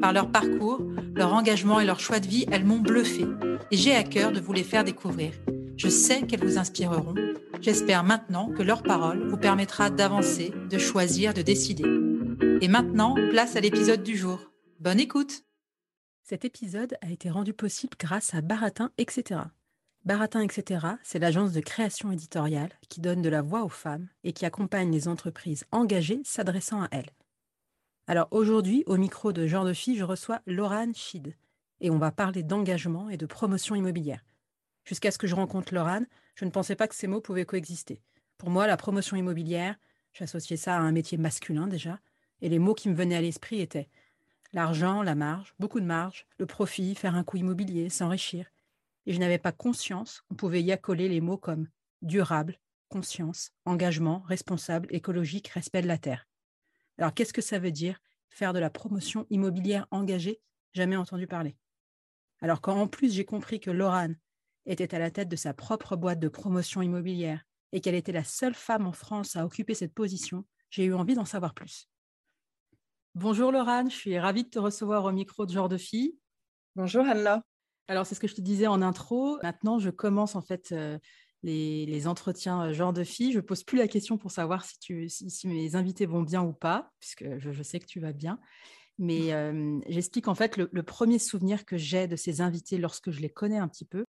Par leur parcours, leur engagement et leur choix de vie, elles m'ont bluffé et j'ai à cœur de vous les faire découvrir. Je sais qu'elles vous inspireront. J'espère maintenant que leur parole vous permettra d'avancer, de choisir, de décider. Et maintenant, place à l'épisode du jour. Bonne écoute Cet épisode a été rendu possible grâce à Baratin, etc. Baratin, etc., c'est l'agence de création éditoriale qui donne de la voix aux femmes et qui accompagne les entreprises engagées s'adressant à elles. Alors aujourd'hui, au micro de Genre de Fille, je reçois Laurane Schid et on va parler d'engagement et de promotion immobilière. Jusqu'à ce que je rencontre Laurane, je ne pensais pas que ces mots pouvaient coexister. Pour moi, la promotion immobilière, j'associais ça à un métier masculin déjà, et les mots qui me venaient à l'esprit étaient l'argent, la marge, beaucoup de marge, le profit, faire un coup immobilier, s'enrichir. Et je n'avais pas conscience qu'on pouvait y accoler les mots comme durable, conscience, engagement, responsable, écologique, respect de la terre. Alors qu'est-ce que ça veut dire faire de la promotion immobilière engagée? Jamais entendu parler. Alors quand en plus j'ai compris que Laurane était à la tête de sa propre boîte de promotion immobilière et qu'elle était la seule femme en France à occuper cette position, j'ai eu envie d'en savoir plus. Bonjour Laurane, je suis ravie de te recevoir au micro de Genre de Fille. Bonjour Anna. Alors c'est ce que je te disais en intro. Maintenant, je commence en fait euh, les, entretiens euh, Genre de Fille. Je ne pose plus la question pour savoir si, tu, si, mes invités vont bien ou pas, puisque je, sais que tu vas bien. Mais euh, j'explique en fait le, le premier souvenir que j'ai de ces invités lorsque je les connais un petit peu.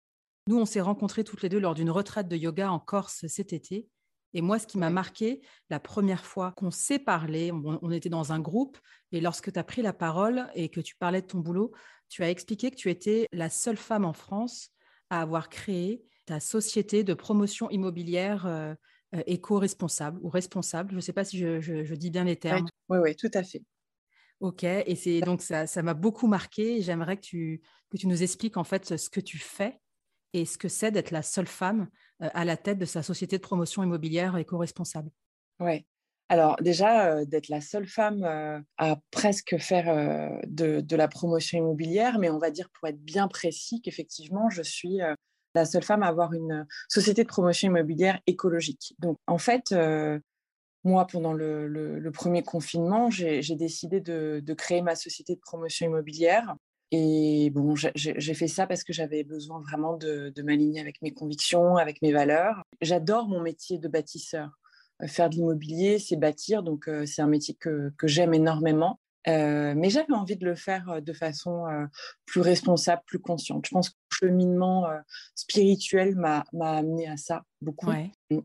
Nous, on s'est rencontrés toutes les deux lors d'une retraite de yoga en Corse cet été. Et moi, ce qui m'a marqué, la première fois qu'on s'est parlé, on, était dans un groupe, et lorsque tu as pris la parole et que tu parlais de ton boulot, tu as expliqué que tu étais la seule femme en France à avoir créé ta société de promotion immobilière euh, euh, éco-responsable ou responsable. Je ne sais pas si je, dis bien les termes. Oui, oui, tout à fait. Ok, et c'est donc ça, ça m'a beaucoup marqué. J'aimerais que tu, que tu nous expliques en fait ce que tu fais et ce que c'est d'être la seule femme euh, à la tête de sa société de promotion immobilière éco-responsable. Oui. Alors déjà, euh, d'être la seule femme euh, à presque faire de, la promotion immobilière, mais on va dire pour être bien précis qu'effectivement, je suis la seule femme à avoir une société de promotion immobilière écologique. Donc en fait, moi, pendant le, premier confinement, j'ai décidé de, créer ma société de promotion immobilière et bon, j'ai fait ça parce que j'avais besoin vraiment de, m'aligner avec mes convictions, avec mes valeurs. J'adore mon métier de bâtisseur. Euh, faire de l'immobilier, c'est bâtir, donc euh, c'est un métier que j'aime énormément. Euh, mais j'avais envie de le faire euh, de façon euh, plus responsable, plus consciente. Je pense que le cheminement spirituel m'a amené à ça beaucoup.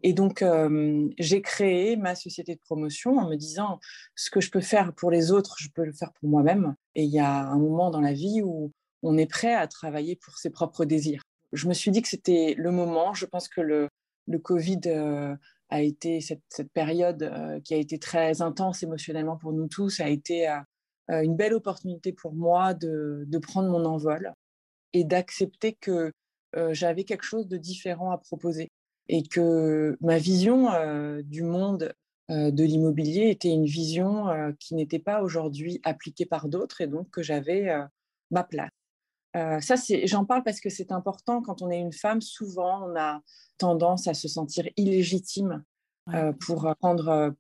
Et donc, j'ai créé ma société de promotion en me disant ce que je peux faire pour les autres, je peux le faire pour moi-même. Et il y a un moment dans la vie où on est prêt à travailler pour ses propres désirs. Je me suis dit que c'était le moment. Je pense que le, le Covid a été cette, cette période qui a été très intense émotionnellement pour nous tous, a été euh, une belle opportunité pour moi de, prendre mon envol et d'accepter que euh, j'avais quelque chose de différent à proposer et que ma vision euh, du monde de l'immobilier était une vision qui n'était pas aujourd'hui appliquée par d'autres et donc que j'avais ma place. ça, j'en parle parce que c'est important. Quand on est une femme, souvent, on a tendance à se sentir illégitime euh, pour euh, prendre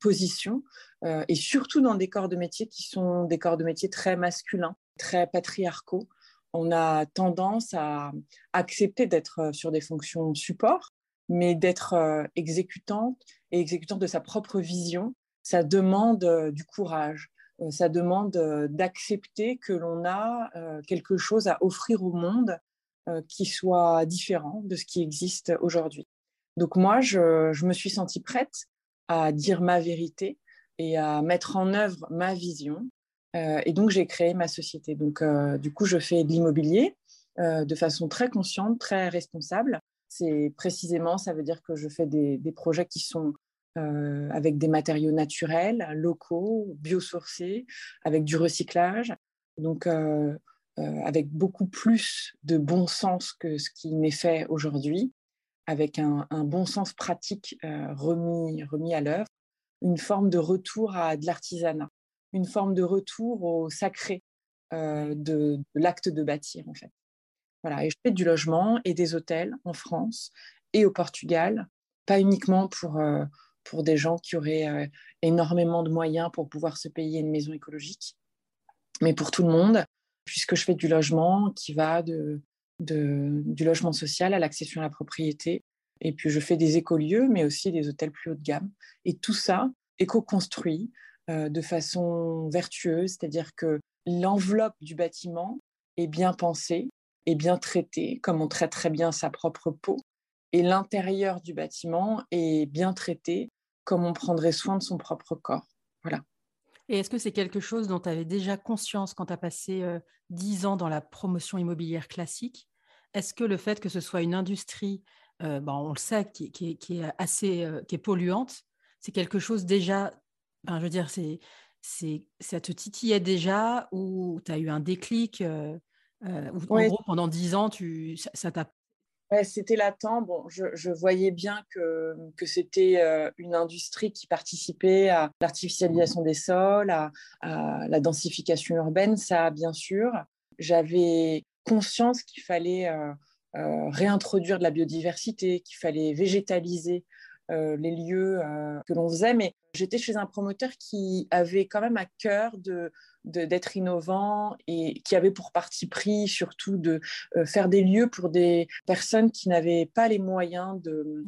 euh, et surtout dans des corps de métier qui sont des corps de métier très masculins, très patriarcaux. On a tendance à accepter d'être sur des fonctions support, mais d'être exécutante et exécutante de sa propre vision, ça demande du courage, ça demande d'accepter que l'on a quelque chose à offrir au monde qui soit différent de ce qui existe aujourd'hui. Donc moi, je, me suis sentie prête à dire ma vérité et à mettre en œuvre ma vision. et donc, j'ai créé ma société. Donc, du coup, je fais de l'immobilier de façon très consciente, très responsable. C'est précisément, ça veut dire que je fais des, projets qui sont euh, avec des matériaux naturels, locaux, biosourcés, avec du recyclage, donc euh, euh, avec beaucoup plus de bon sens que ce qui m'est fait aujourd'hui, avec un, bon sens pratique remis, remis à l'œuvre, une forme de retour à de l'artisanat, une forme de retour au sacré de, de l'acte de bâtir en fait. Voilà, et je fais du logement et des hôtels en France et au Portugal, pas uniquement pour pour des gens qui auraient euh, énormément de moyens pour pouvoir se payer une maison écologique, mais pour tout le monde, puisque je fais du logement qui va de, du logement social à l'accession à la propriété. Et puis je fais des écolieux, mais aussi des hôtels plus haut de gamme. Et tout ça éco-construit euh, de façon vertueuse, c'est-à-dire que l'enveloppe du bâtiment est bien pensée, est bien traitée, comme on traite très bien sa propre peau, et l'intérieur du bâtiment est bien traité comme on prendrait soin de son propre corps. Voilà. Et est-ce que c'est quelque chose dont tu avais déjà conscience quand tu as passé euh, ans dans la promotion immobilière classique? Est-ce que le fait que ce soit une industrie, euh, bon, on le sait, qui, est assez euh, qui est polluante, c'est quelque chose déjà, je veux dire, c'est, c'est, ça te titillait déjà ou tu as eu un déclic ou, En gros, pendant dix ans, tu, ça t'a c'était latent. Bon, je, voyais bien que, que c'était euh, une industrie qui participait à l'artificialisation des sols, à, la densification urbaine, ça, bien sûr. J'avais conscience qu'il fallait euh, euh, réintroduire de la biodiversité, qu'il fallait végétaliser les lieux que l'on faisait, mais j'étais chez un promoteur qui avait quand même à cœur de, d'être innovant et qui avait pour parti pris surtout de euh, faire des lieux pour des personnes qui n'avaient pas les moyens de,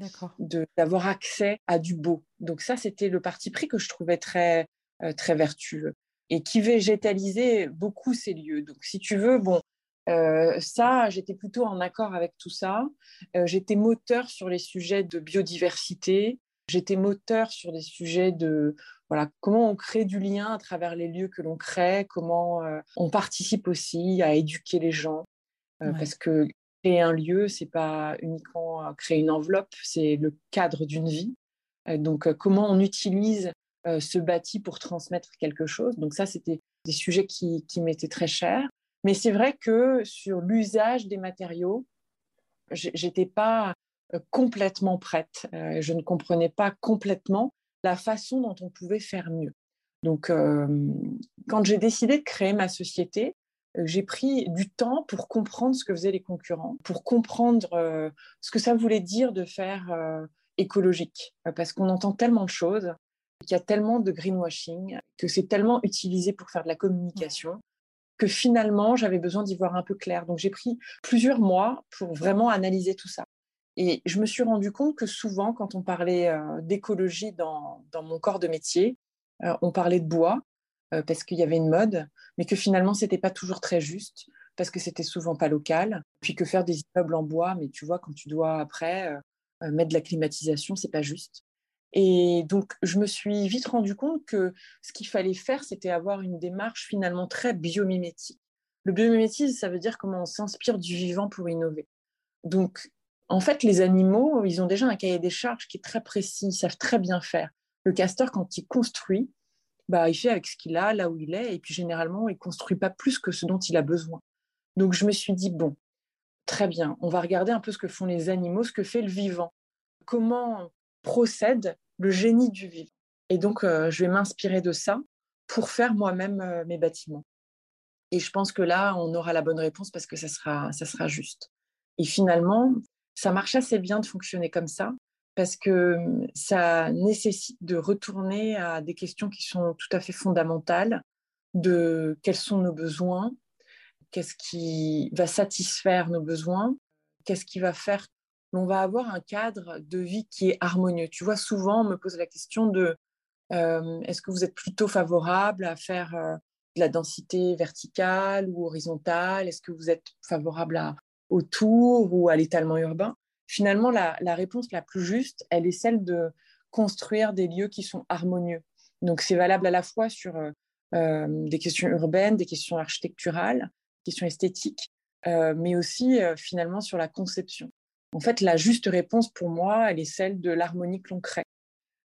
d'avoir accès à du beau. Donc ça, c'était le parti pris que je trouvais très, euh, très vertueux et qui végétalisait beaucoup ces lieux. Donc si tu veux, bon, euh, ça, j'étais plutôt en accord avec tout ça. j'étais moteur sur les sujets de biodiversité. J'étais moteur sur des sujets de voilà, comment on crée du lien à travers les lieux que l'on crée, comment euh, on participe aussi à éduquer les gens. Euh, parce que créer un lieu, c'est pas uniquement euh, créer une enveloppe, c'est le cadre d'une vie. donc, comment on utilise ce bâti pour transmettre quelque chose. Donc, ça, c'était des sujets qui, qui m'étaient très chers. Mais c'est vrai que sur l'usage des matériaux, j'étais pas complètement prête. je ne comprenais pas complètement la façon dont on pouvait faire mieux. Donc, euh, quand j'ai décidé de créer ma société, euh, j'ai pris du temps pour comprendre ce que faisaient les concurrents, pour comprendre euh, ce que ça voulait dire de faire écologique, parce qu'on entend tellement de choses, qu'il y a tellement de greenwashing, que c'est tellement utilisé pour faire de la communication, que finalement, j'avais besoin d'y voir un peu clair. Donc, j'ai pris plusieurs mois pour vraiment analyser tout ça. Et je me suis rendu compte que souvent, quand on parlait euh, d'écologie dans, mon corps de métier, euh, on parlait de bois euh, parce qu'il y avait une mode, mais que finalement, ce n'était pas toujours très juste parce que c'était souvent pas local. Puis que faire des immeubles en bois, mais tu vois, quand tu dois après mettre de la climatisation, c'est pas juste. Et donc, je me suis vite rendu compte que ce qu'il fallait faire, c'était avoir une démarche finalement très biomimétique. Le biomimétisme, ça veut dire comment on s'inspire du vivant pour innover. Donc, en fait, les animaux, ils ont déjà un cahier des charges qui est très précis, ils savent très bien faire. Le castor, quand il construit, bah, il fait avec ce qu'il a, là où il est, et puis généralement, il ne construit pas plus que ce dont il a besoin. Donc, je me suis dit, bon, très bien, on va regarder un peu ce que font les animaux, ce que fait le vivant, comment procède le génie du vivant. Et donc, euh, je vais m'inspirer de ça pour faire moi-même euh, mes bâtiments. Et je pense que là, on aura la bonne réponse parce que ça sera, ça sera juste. Et finalement, ça marche assez bien de fonctionner comme ça parce que mmh, ça nécessite de retourner à des questions qui sont tout à fait fondamentales de quels sont nos besoins, qu'est-ce qui va satisfaire nos besoins, qu'est-ce qui va faire qu'on va avoir un cadre de vie qui est harmonieux. Tu vois, souvent, on me pose la question de est-ce que vous êtes plutôt favorable à faire de la densité verticale ou horizontale? Est-ce que vous êtes favorable à, autour ou à l'étalement urbain? Finalement, la, réponse la plus juste, elle est celle de construire des lieux qui sont harmonieux. Donc, c'est valable à la fois sur des questions urbaines, des questions architecturales, des questions esthétiques, mais aussi finalement sur la conception. En fait, la juste réponse pour moi, elle est celle de l'harmonie que l'on crée.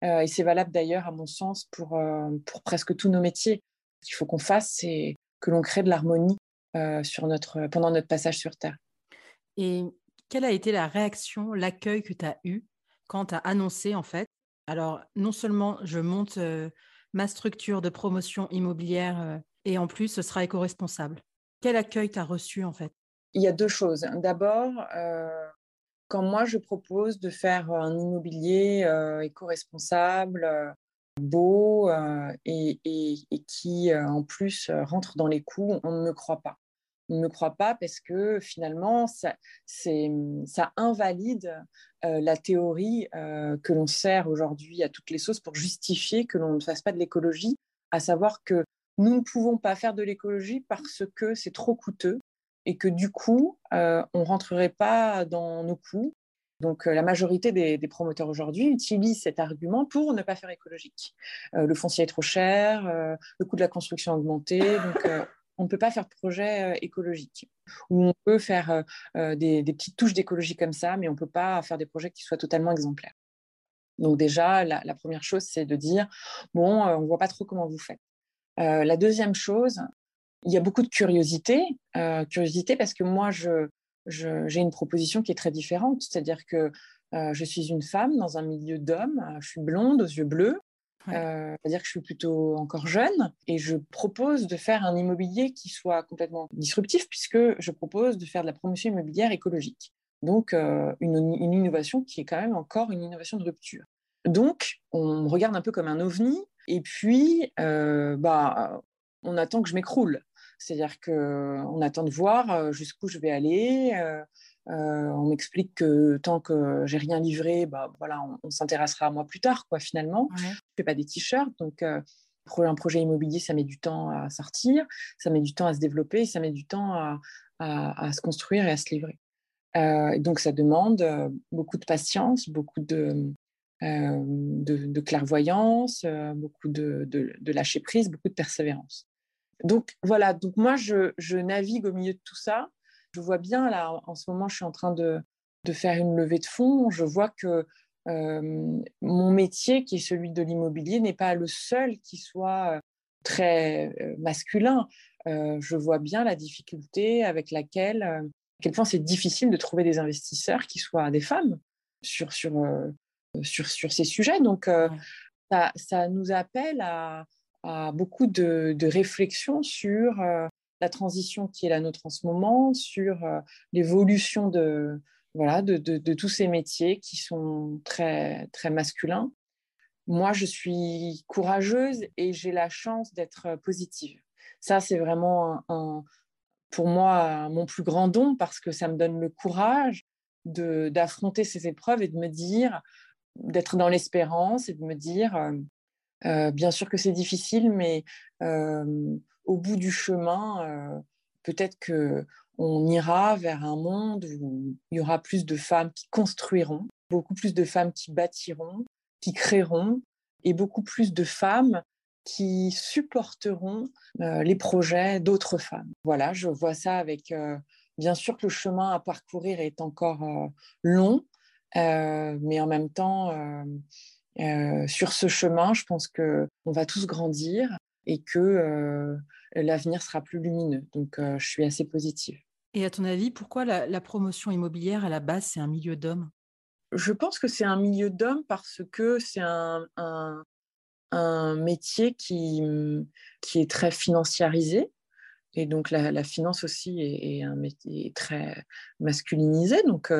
et c'est valable d'ailleurs, à mon sens, pour, pour presque tous nos métiers. Ce qu'il faut qu'on fasse, c'est que l'on crée de l'harmonie sur notre, pendant notre passage sur Terre. Et quelle a été la réaction, l'accueil que tu as eu quand tu as annoncé, en fait? Alors, non seulement je monte ma structure de promotion immobilière et en plus, ce sera éco-responsable. Quel accueil tu as reçu, en fait? Il y a deux choses. D'abord, quand moi je propose de faire un immobilier éco-responsable, beau et, qui en plus rentre dans les coûts, on ne me croit pas. On ne me croit pas parce que finalement, ça, ça invalide la théorie que l'on sert aujourd'hui à toutes les sauces pour justifier que l'on ne fasse pas de l'écologie, à savoir que nous ne pouvons pas faire de l'écologie parce que c'est trop coûteux et que du coup, on ne rentrerait pas dans nos coûts donc, la majorité des, promoteurs aujourd'hui utilisent cet argument pour ne pas faire écologique. le foncier est trop cher, le coût de la construction a augmenté, donc on ne peut pas faire de projet écologique. Ou on peut faire des, petites touches d'écologie comme ça, mais on ne peut pas faire des projets qui soient totalement exemplaires. Donc déjà, la, la première chose, c'est de dire, bon, on ne voit pas trop comment vous faites. la deuxième chose, il y a beaucoup de curiosité, curiosité parce que moi, je, j'ai une proposition qui est très différente. C'est-à-dire que euh, je suis une femme dans un milieu d'hommes, euh, je suis blonde aux yeux bleus, euh, c'est-à-dire que je suis plutôt encore jeune et je propose de faire un immobilier qui soit complètement disruptif puisque je propose de faire de la promotion immobilière écologique. Donc une, une, innovation qui est quand même encore une innovation de rupture. Donc on me regarde un peu comme un ovni et puis bah, on attend que je m'écroule. C'est-à-dire qu'on attend de voir jusqu'où je vais aller. on m'explique que tant que j'ai rien livré, bah, voilà, on, s'intéressera à moi plus tard, quoi, finalement. Je ne fais pas des t-shirts, donc un projet immobilier, ça met du temps à sortir, ça met du temps à se développer, ça met du temps à, se construire et à se livrer. donc ça demande beaucoup de patience, beaucoup de, de, clairvoyance, beaucoup de, de, lâcher prise, beaucoup de persévérance. Donc voilà, donc moi je, navigue au milieu de tout ça. Je vois bien là, en ce moment, je suis en train de, faire une levée de fonds. Je vois que euh, mon métier, qui est celui de l'immobilier, n'est pas le seul qui soit euh, très euh, masculin. je vois bien la difficulté avec laquelle, à quel point c'est difficile de trouver des investisseurs qui soient des femmes sur, sur, sur, sur ces sujets. Donc, ça, ça, nous appelle à, à beaucoup de, réflexions sur euh, la transition qui est la nôtre en ce moment, sur euh, l'évolution de, voilà, de, tous ces métiers qui sont très, très masculins. Moi, je suis courageuse et j'ai la chance d'être positive. Ça, c'est vraiment un, pour moi mon plus grand don parce que ça me donne le courage d'affronter ces épreuves et de me dire, d'être dans l'espérance et de me dire, euh, euh, bien sûr que c'est difficile, mais au bout du chemin, peut-être que on ira vers un monde où il y aura plus de femmes qui construiront, beaucoup plus de femmes qui bâtiront, qui créeront, et beaucoup plus de femmes qui supporteront les projets d'autres femmes. Voilà, je vois ça avec, bien sûr que le chemin à parcourir est encore long, mais en même temps, euh, sur ce chemin, je pense qu'on va tous grandir et que euh, l'avenir sera plus lumineux. Donc, euh, je suis assez positive. Et à ton avis, pourquoi la, promotion immobilière, à la base, c'est un milieu d'hommes? Je pense que c'est un milieu d'hommes parce que c'est un, métier qui, qui est très financiarisé. Et donc, la, finance aussi est, un métier très masculinisé. Donc,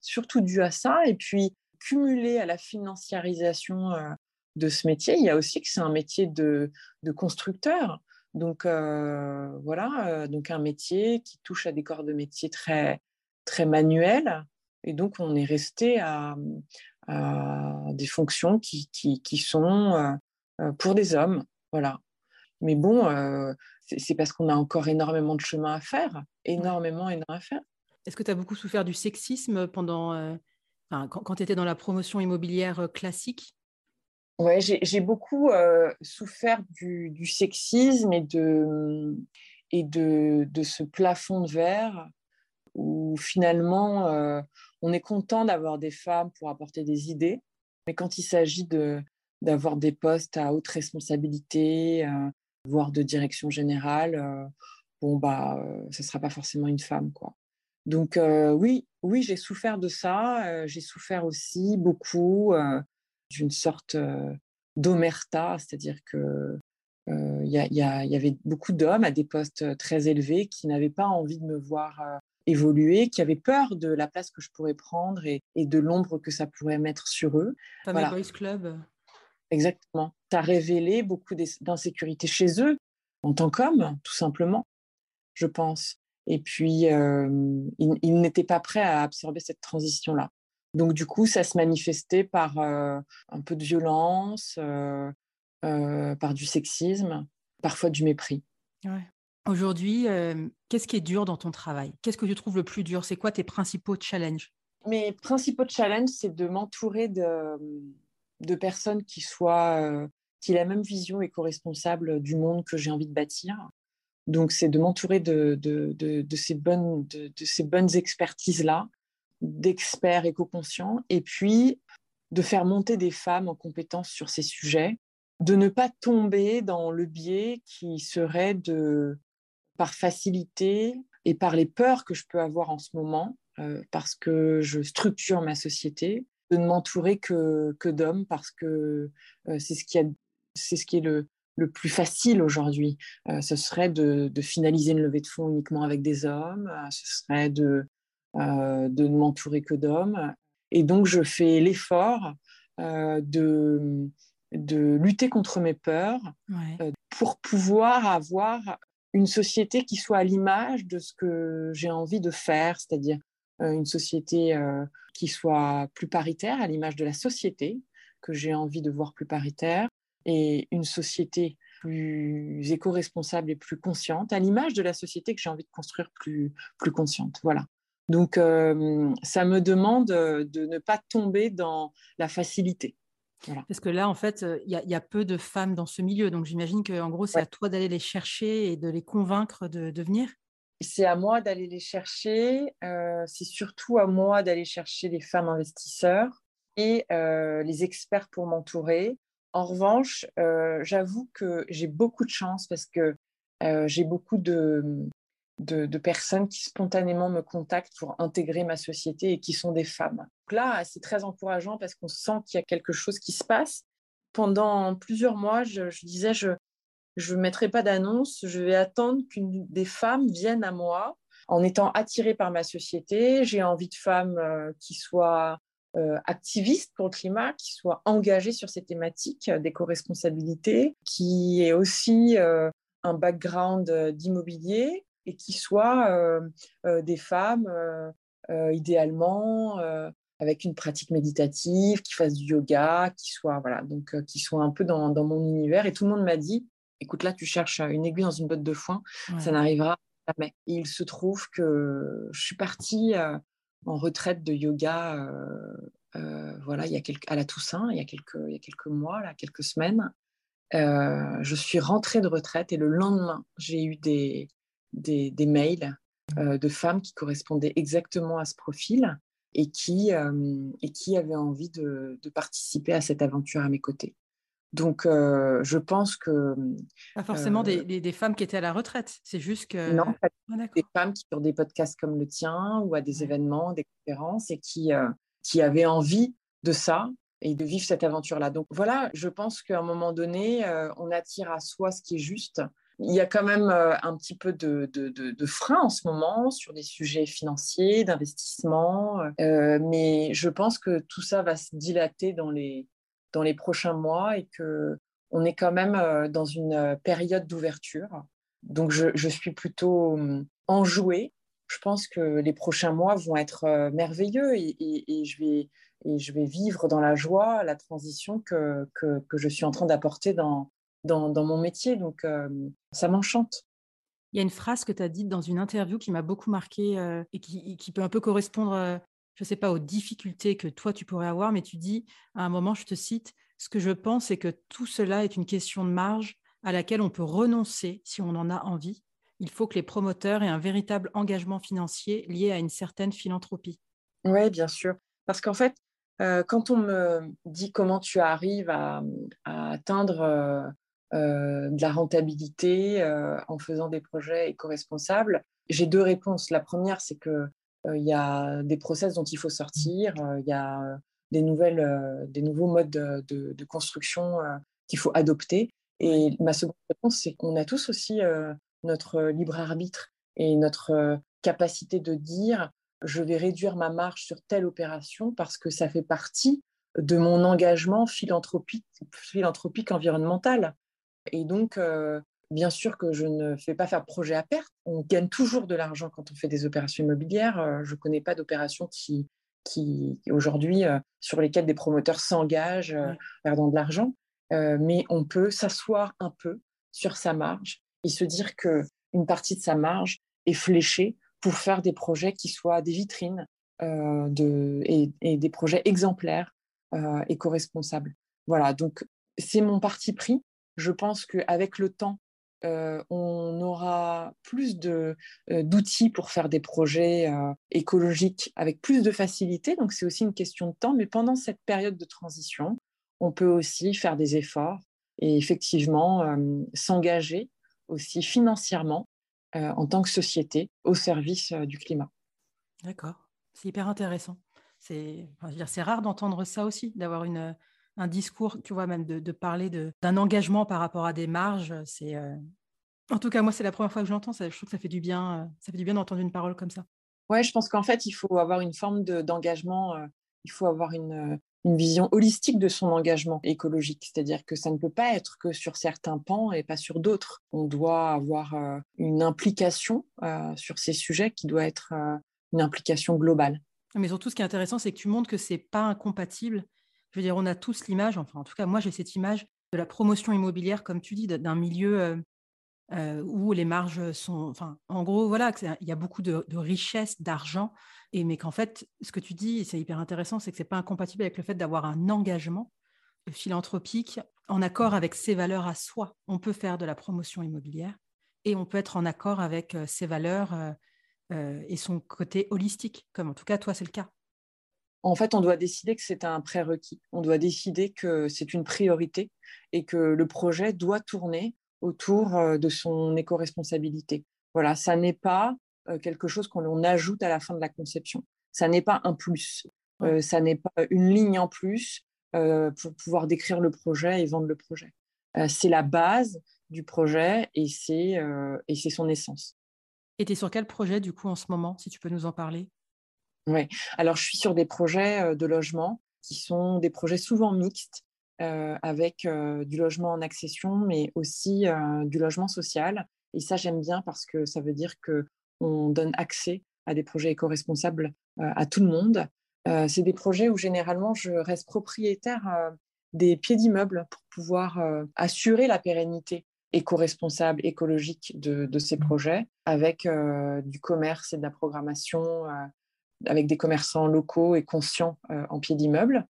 surtout dû à ça. Et puis, cumulé à la financiarisation euh, de ce métier, il y a aussi que c'est un métier de, constructeur. Donc euh, voilà, euh, donc un métier qui touche à des corps de métier très, très manuels. Et donc on est resté à, des fonctions qui, qui, sont pour des hommes. Voilà. Mais bon, c'est parce qu'on a encore énormément de chemin à faire, énormément, énormément à faire. Est-ce que tu as beaucoup souffert du sexisme pendant, quand, tu étais dans la promotion immobilière classique? Oui, j'ai beaucoup souffert du, sexisme et de, et de, ce plafond de verre où finalement on est content d'avoir des femmes pour apporter des idées, mais quand il s'agit d'avoir des postes à haute responsabilité, voire de direction générale, bon bah, ce sera pas forcément une femme quoi. Donc oui, oui, j'ai souffert de ça. j'ai souffert aussi beaucoup d'une sorte d'omerta, c'est-à-dire que il y, y, avait beaucoup d'hommes à des postes très élevés qui n'avaient pas envie de me voir évoluer, qui avaient peur de la place que je pourrais prendre et, de l'ombre que ça pourrait mettre sur eux. Family Boys Club. Exactement. Ça a révélé beaucoup d'insécurité chez eux, en tant qu'hommes, tout simplement, je pense. Et puis, euh, ils, n'étaient pas prêts à absorber cette transition-là. Donc, du coup, ça se manifestait par euh, un peu de violence, euh, par du sexisme, parfois du mépris. Aujourd'hui, qu'est-ce qui est dur dans ton travail? Qu'est-ce que tu trouves le plus dur? C'est quoi tes principaux challenges? Mes principaux challenges, c'est de m'entourer de, de, personnes qui soient qui aient la même vision éco-responsable du monde que j'ai envie de bâtir. Donc, c'est de m'entourer de, ces bonnes, expertises-là, d'experts éco-conscients, et puis de faire monter des femmes en compétences sur ces sujets, de ne pas tomber dans le biais qui serait de, par facilité et par les peurs que je peux avoir en ce moment, euh, parce que je structure ma société, de ne m'entourer que, d'hommes, parce que euh, c'est ce qui est le, le plus facile aujourd'hui. Euh, ce serait de, finaliser une levée de fonds uniquement avec des hommes, euh, ce serait de, euh, de ne m'entourer que d'hommes. Et donc, je fais l'effort de, de lutter contre mes peurs pour pouvoir avoir une société qui soit à l'image de ce que j'ai envie de faire, c'est-à-dire une société qui soit plus paritaire, à l'image de la société que j'ai envie de voir plus paritaire, et une société plus éco-responsable et plus consciente, à l'image de la société que j'ai envie de construire plus, plus consciente. Voilà. Donc, euh, ça me demande de ne pas tomber dans la facilité. Parce que là, en fait, il y, a peu de femmes dans ce milieu. Donc, j'imagine qu'en gros, c'est à toi d'aller les chercher et de les convaincre de, venir. C'est à moi d'aller les chercher. Euh, c'est surtout à moi d'aller chercher les femmes investisseurs et euh, les experts pour m'entourer. En revanche, euh, j'avoue que j'ai beaucoup de chance parce que euh, j'ai beaucoup de, personnes qui spontanément me contactent pour intégrer ma société et qui sont des femmes. Donc là, c'est très encourageant parce qu'on sent qu'il y a quelque chose qui se passe. Pendant plusieurs mois, je, disais, je ne mettrai pas d'annonce, je vais attendre qu'une des femmes vienne à moi en étant attirée par ma société. J'ai envie de femmes euh, qui soient activiste pour le climat, qui soit engagé sur ces thématiques euh, d'éco-responsabilité, qui ait aussi euh, un background d'immobilier et qui soit des femmes idéalement avec une pratique méditative, qui fassent du yoga, qui soit voilà donc qui soit un peu dans, dans, mon univers. Et tout le monde m'a dit, écoute là, tu cherches une aiguille dans une botte de foin, ça n'arrivera jamais. Et il se trouve que je suis partie en retraite de yoga euh, euh, voilà, il y a quelques, à la Toussaint, il y a quelques, il quelques mois, quelques semaines. Euh, je suis rentrée de retraite et le lendemain, j'ai eu des, mails de femmes qui correspondaient exactement à ce profil et qui, avaient envie de, participer à cette aventure à mes côtés. Donc, je pense que. Pas forcément des, des, femmes qui étaient à la retraite, c'est juste que. Non, ah, des femmes qui ont des podcasts comme le tien ou à des événements, des conférences et qui, qui avaient envie de ça et de vivre cette aventure-là. Donc voilà, je pense qu'à un moment donné, on attire à soi ce qui est juste. Il y a quand même un petit peu de, de, de, frein en ce moment sur des sujets financiers, d'investissement, mais je pense que tout ça va se dilater dans les, dans les prochains mois et que on est quand même euh, dans une euh, période d'ouverture. Donc je, suis plutôt hum, enjouée. Je pense que les prochains mois vont être euh, merveilleux et, je vais, et je vais vivre dans la joie la transition que, que, je suis en train d'apporter dans, dans, mon métier. Donc ça m'enchante. Il y a une phrase que tu as dite dans une interview qui m'a beaucoup marqué et qui, peut un peu correspondre, je ne sais pas, aux difficultés que toi tu pourrais avoir, mais tu dis à un moment, je te cite, ce que je pense, c'est que tout cela est une question de marge à laquelle on peut renoncer si on en a envie. Il faut que les promoteurs aient un véritable engagement financier lié à une certaine philanthropie. Oui, bien sûr. Parce qu'en fait, quand on me dit comment tu arrives à, atteindre euh, de la rentabilité euh, en faisant des projets éco-responsables J'ai deux réponses. La première, c'est euh, il y a des process dont il faut sortir, il y a des, nouvelles, des nouveaux modes de, construction qu'il faut adopter. Et ma seconde réponse, c'est qu'on a tous aussi notre libre arbitre et notre capacité de dire je vais réduire ma marge sur telle opération parce que ça fait partie de mon engagement philanthropique, philanthropique environnemental. Et donc, euh, bien sûr que je ne fais pas faire de projet à perte. On gagne toujours de l'argent quand on fait des opérations immobilières. Euh, je ne connais pas d'opérations qui, qui aujourd'hui, euh, sur lesquelles des promoteurs s'engagent perdant de l'argent. mais on peut s'asseoir un peu sur sa marge et se dire qu'une partie de sa marge est fléchée pour faire des projets qui soient des vitrines de, et, et, des projets exemplaires éco-responsables. Voilà, donc c'est mon parti pris je pense qu'avec le temps, euh, on aura plus euh, d'outils pour faire des projets euh, écologiques avec plus de facilité. Donc, c'est aussi une question de temps. Mais pendant cette période de transition, on peut aussi faire des efforts et effectivement s'engager aussi financièrement en tant que société au service du climat. D'accord. C'est hyper intéressant. C'est rare d'entendre ça aussi, d'avoir une, un discours, tu vois, même de, parler d'un engagement par rapport à des marges. C'est, euh, En tout cas, moi, c'est la première fois que je l'entends. Je trouve que ça fait du bien, euh, ça fait du bien d'entendre une parole comme ça. Ouais, je pense qu'en fait, il faut avoir une forme d'engagement, euh, il faut avoir une, une, vision holistique de son engagement écologique. C'est-à-dire que ça ne peut pas être que sur certains pans et pas sur d'autres. On doit avoir une implication sur ces sujets qui doit être une implication globale. Mais surtout, ce qui est intéressant, c'est que tu montres que c'est pas incompatible je veux dire, on a tous l'image, enfin en tout cas moi j'ai cette image de la promotion immobilière, comme tu dis, d'un milieu euh, euh, où les marges sont, enfin en gros voilà, il y a beaucoup de, richesses, d'argent, et mais qu'en fait ce que tu dis, c'est hyper intéressant, c'est que c'est pas incompatible avec le fait d'avoir un engagement philanthropique en accord avec ses valeurs à soi. On peut faire de la promotion immobilière et on peut être en accord avec euh, ses valeurs et son côté holistique, comme en tout cas toi c'est le cas en fait, on doit décider que c'est un prérequis. On doit décider que c'est une priorité et que le projet doit tourner autour euh, de son éco-responsabilité. Voilà, ça n'est pas euh, quelque chose qu'on ajoute à la fin de la conception. Ça n'est pas un plus. Euh, ça n'est pas une ligne en plus pour pouvoir décrire le projet et vendre le projet. c'est la base du projet et c'est son essence. Et tu es sur quel projet du coup en ce moment, si tu peux nous en parler? Oui, alors je suis sur des projets euh, de logement qui sont des projets souvent mixtes euh, avec euh, du logement en accession, mais aussi du logement social. Et ça, j'aime bien parce que ça veut dire qu'on donne accès à des projets éco-responsables à tout le monde. c'est des projets où généralement je reste propriétaire des pieds d'immeubles pour pouvoir assurer la pérennité éco-responsable, écologique de, de, ces mmh. projets, avec du commerce et de la programmation avec des commerçants locaux et conscients euh, en pied d'immeuble.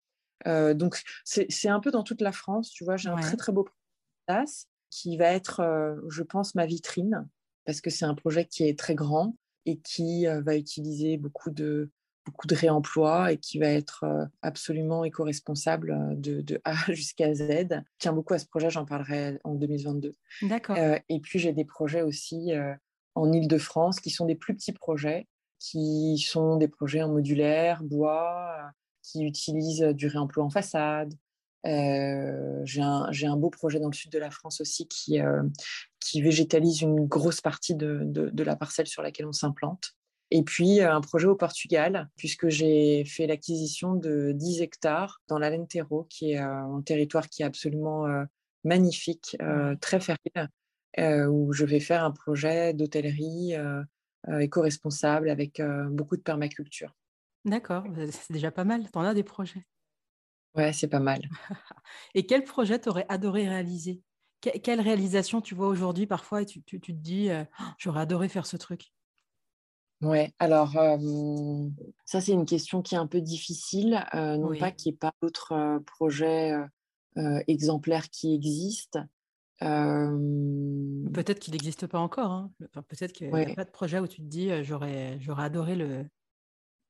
Euh, donc, c'est un peu dans toute la France. Tu vois, j'ai un très, très beau place qui va être, euh, je pense, ma vitrine, parce que c'est un projet qui est très grand et qui va utiliser beaucoup de, beaucoup de réemploi et qui va être absolument éco-responsable de, de, A jusqu'à Z. Je tiens beaucoup à ce projet, j'en parlerai en 2022. D'accord. et puis j'ai des projets aussi en Ile-de-France qui sont des plus petits projets qui sont des projets en modulaire, bois, qui utilisent du réemploi en façade. Euh, j'ai un, beau projet dans le sud de la France aussi qui, euh, qui végétalise une grosse partie de, de, la parcelle sur laquelle on s'implante. Et puis euh, un projet au Portugal, puisque j'ai fait l'acquisition de 10 hectares dans l'Alentejo, qui est un territoire qui est absolument magnifique, très fertile, où je vais faire un projet d'hôtellerie euh, éco-responsable avec euh, beaucoup de permaculture. D'accord, bah, c'est déjà pas mal. Tu en as des projets? Ouais, c'est pas mal. Et quel projet t'aurais adoré réaliser? Quelle réalisation tu vois aujourd'hui parfois et tu, te dis, «Oh, j'aurais adoré faire ce truc Ouais, alors ça c'est une question qui est un peu difficile, non pas qu'il n'y ait pas d'autres projets exemplaires qui existent. Peut-être qu'il n'existe pas encore. Hein. peut-être qu'il n'y a pas de projet où tu te dis j'aurais, j'aurais adoré le.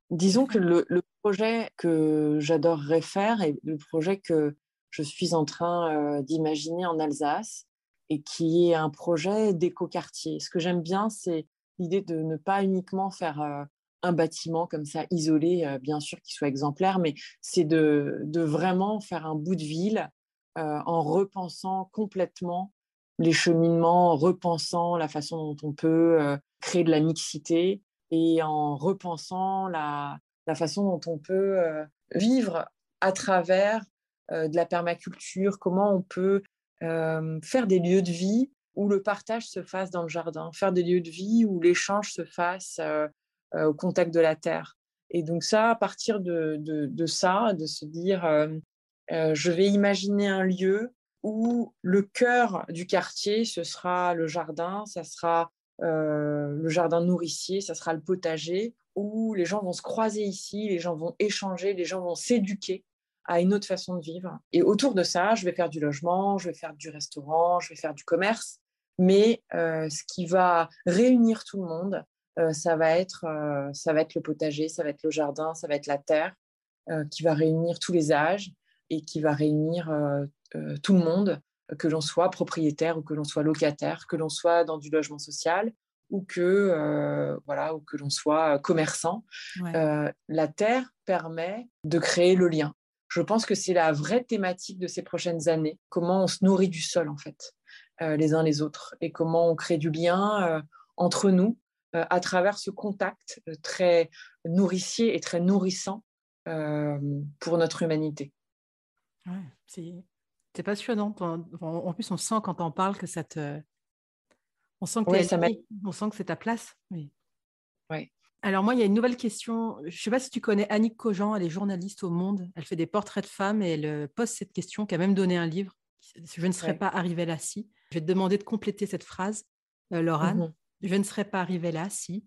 Disons que le, le projet que j'adorerais faire et le projet que je suis en train d'imaginer en Alsace et qui est un projet d'éco-quartier. Ce que j'aime bien, c'est l'idée de ne pas uniquement faire un bâtiment comme ça isolé, bien sûr, qui soit exemplaire, mais c'est de, de, vraiment faire un bout de ville en repensant complètement les cheminements, en repensant la façon dont on peut créer de la mixité et en repensant la, façon dont on peut vivre à travers de la permaculture, comment on peut faire des lieux de vie où le partage se fasse dans le jardin, faire des lieux de vie où l'échange se fasse au contact de la terre. Et donc ça, à partir de, ça, de se dire, je vais imaginer un lieu où le cœur du quartier, ce sera le jardin, ça sera le jardin nourricier, ça sera le potager, où les gens vont se croiser ici, les gens vont échanger, les gens vont s'éduquer à une autre façon de vivre. Et autour de ça, je vais faire du logement, je vais faire du restaurant, je vais faire du commerce. Mais euh, ce qui va réunir tout le monde, euh, ça, va être, euh, ça va être le potager, ça va être le jardin, ça va être la terre, qui va réunir tous les âges et qui va réunir tout le monde, que l'on soit propriétaire ou que l'on soit locataire, que l'on soit dans du logement social ou que, voilà, ou que l'on soit commerçant. la terre permet de créer le lien je pense que c'est la vraie thématique de ces prochaines années. Comment on se nourrit du sol, en fait, euh, les uns les autres, et comment on crée du lien euh, entre nous euh, à travers ce contact très nourricier et très nourrissant pour notre humanité. Ouais, c'est passionnant. En plus, on sent quand on parle que ça te. On sent que, ça on sent que c'est ta place. Oui. Ouais. Alors moi, il y a une nouvelle question. Je ne sais pas si tu connais Annick Cogent, elle est journaliste au Monde. Elle fait des portraits de femmes et elle euh, pose cette question, qui a même donné un livre. Je ne serais pas arrivée là si. Je vais te demander de compléter cette phrase, euh, Laurent. Mhm. Je ne serais pas arrivée là si.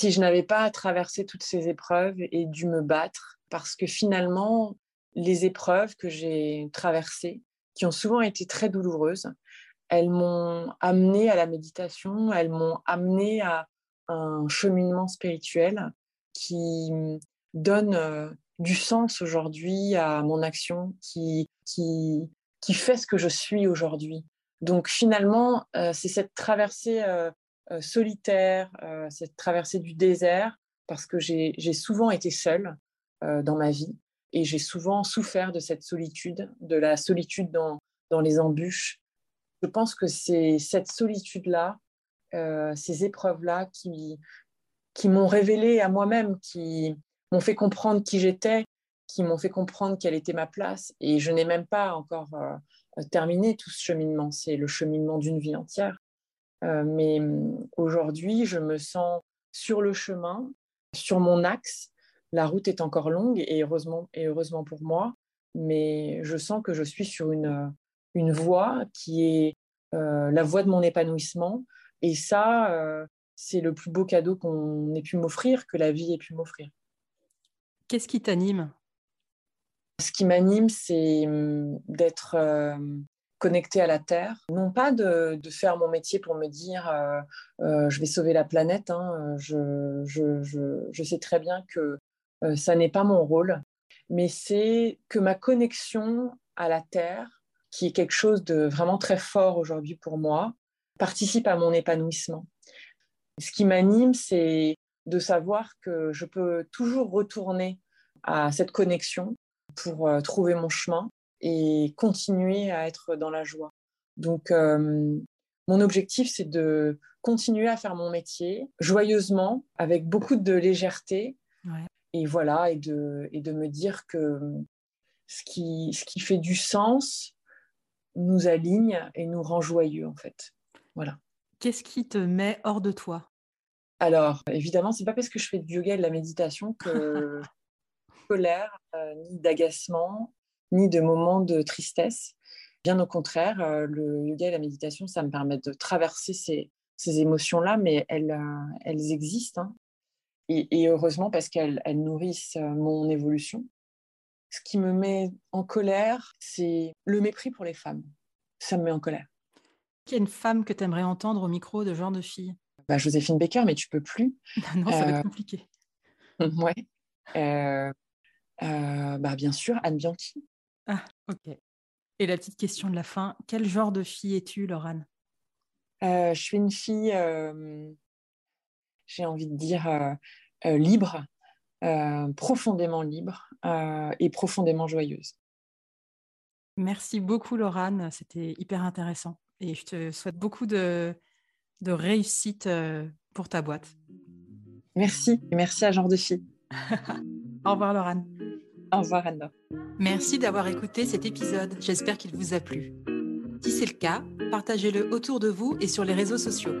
Si je n'avais pas traversé toutes ces épreuves et dû me battre, parce que finalement, les épreuves que j'ai traversées, qui ont souvent été très douloureuses, elles m'ont amené à la méditation, elles m'ont amené à un cheminement spirituel qui donne euh, du sens aujourd'hui à mon action, qui, qui, qui fait ce que je suis aujourd'hui. Donc finalement, euh, c'est cette traversée euh, solitaire, cette traversée du désert, parce que j'ai souvent été seule dans ma vie et j'ai souvent souffert de cette solitude, de la solitude dans, dans les embûches. Je pense que c'est cette solitude-là euh, ces épreuves-là qui, qui m'ont révélé à moi-même, qui m'ont fait comprendre qui j'étais, qui m'ont fait comprendre quelle était ma place. Et je n'ai même pas encore euh, terminé tout ce cheminement. C'est le cheminement d'une vie entière. Euh, mais mm, aujourd'hui, je me sens sur le chemin, sur mon axe. La route est encore longue et heureusement, et heureusement pour moi, mais je sens que je suis sur une, une voie qui est la voie de mon épanouissement, et ça, euh, c'est le plus beau cadeau qu'on ait pu m'offrir, que la vie ait pu m'offrir. Qu'est-ce qui t'anime? Ce qui m'anime, c'est hum, d'être euh, connecté à la Terre. Non pas de, faire mon métier pour me dire euh, je vais sauver la planète. Hein, je, je, sais très bien que ça n'est pas mon rôle. Mais c'est que ma connexion à la Terre, qui est quelque chose de vraiment très fort aujourd'hui pour moi, participe à mon épanouissement. Ce qui m'anime, c'est de savoir que je peux toujours retourner à cette connexion pour euh, trouver mon chemin et continuer à être dans la joie. Donc, euh, mon objectif, c'est de continuer à faire mon métier joyeusement, avec beaucoup de légèreté. Et voilà, et de, et de me dire que ce qui, ce qui fait du sens nous aligne et nous rend joyeux, en fait. Voilà. Qu'est-ce qui te met hors de toi? Alors, évidemment, c'est pas parce que je fais du yoga et de la méditation que colère, euh, ni d'agacement, ni de moments de tristesse. Bien au contraire, le yoga et la méditation, ça me permet de traverser ces, ces émotions-là, mais elles, elles existent. Hein. Et, heureusement parce qu'elles nourrissent mon évolution. Ce qui me met en colère, c'est le mépris pour les femmes. Ça me met en colère. Qu'il y a une femme que tu aimerais entendre au micro de genre de fille? Bah, Joséphine Baker, mais tu peux plus. non, ça va être compliqué. ouais. Euh, euh, bah, bien sûr, Anne Bianchi. Ah, ok. Et la petite question de la fin, quel genre de fille es-tu, Laurane? Euh, Je suis une fille, j'ai envie de dire, libre, profondément libre et profondément joyeuse. Merci beaucoup, Laurane. C'était hyper intéressant. Et je te souhaite beaucoup de, de réussite pour ta boîte. Merci. Merci à Genre de Fille. Au revoir, Laurane. Au revoir, Anna. Merci d'avoir écouté cet épisode. J'espère qu'il vous a plu. Si c'est le cas, partagez-le autour de vous et sur les réseaux sociaux.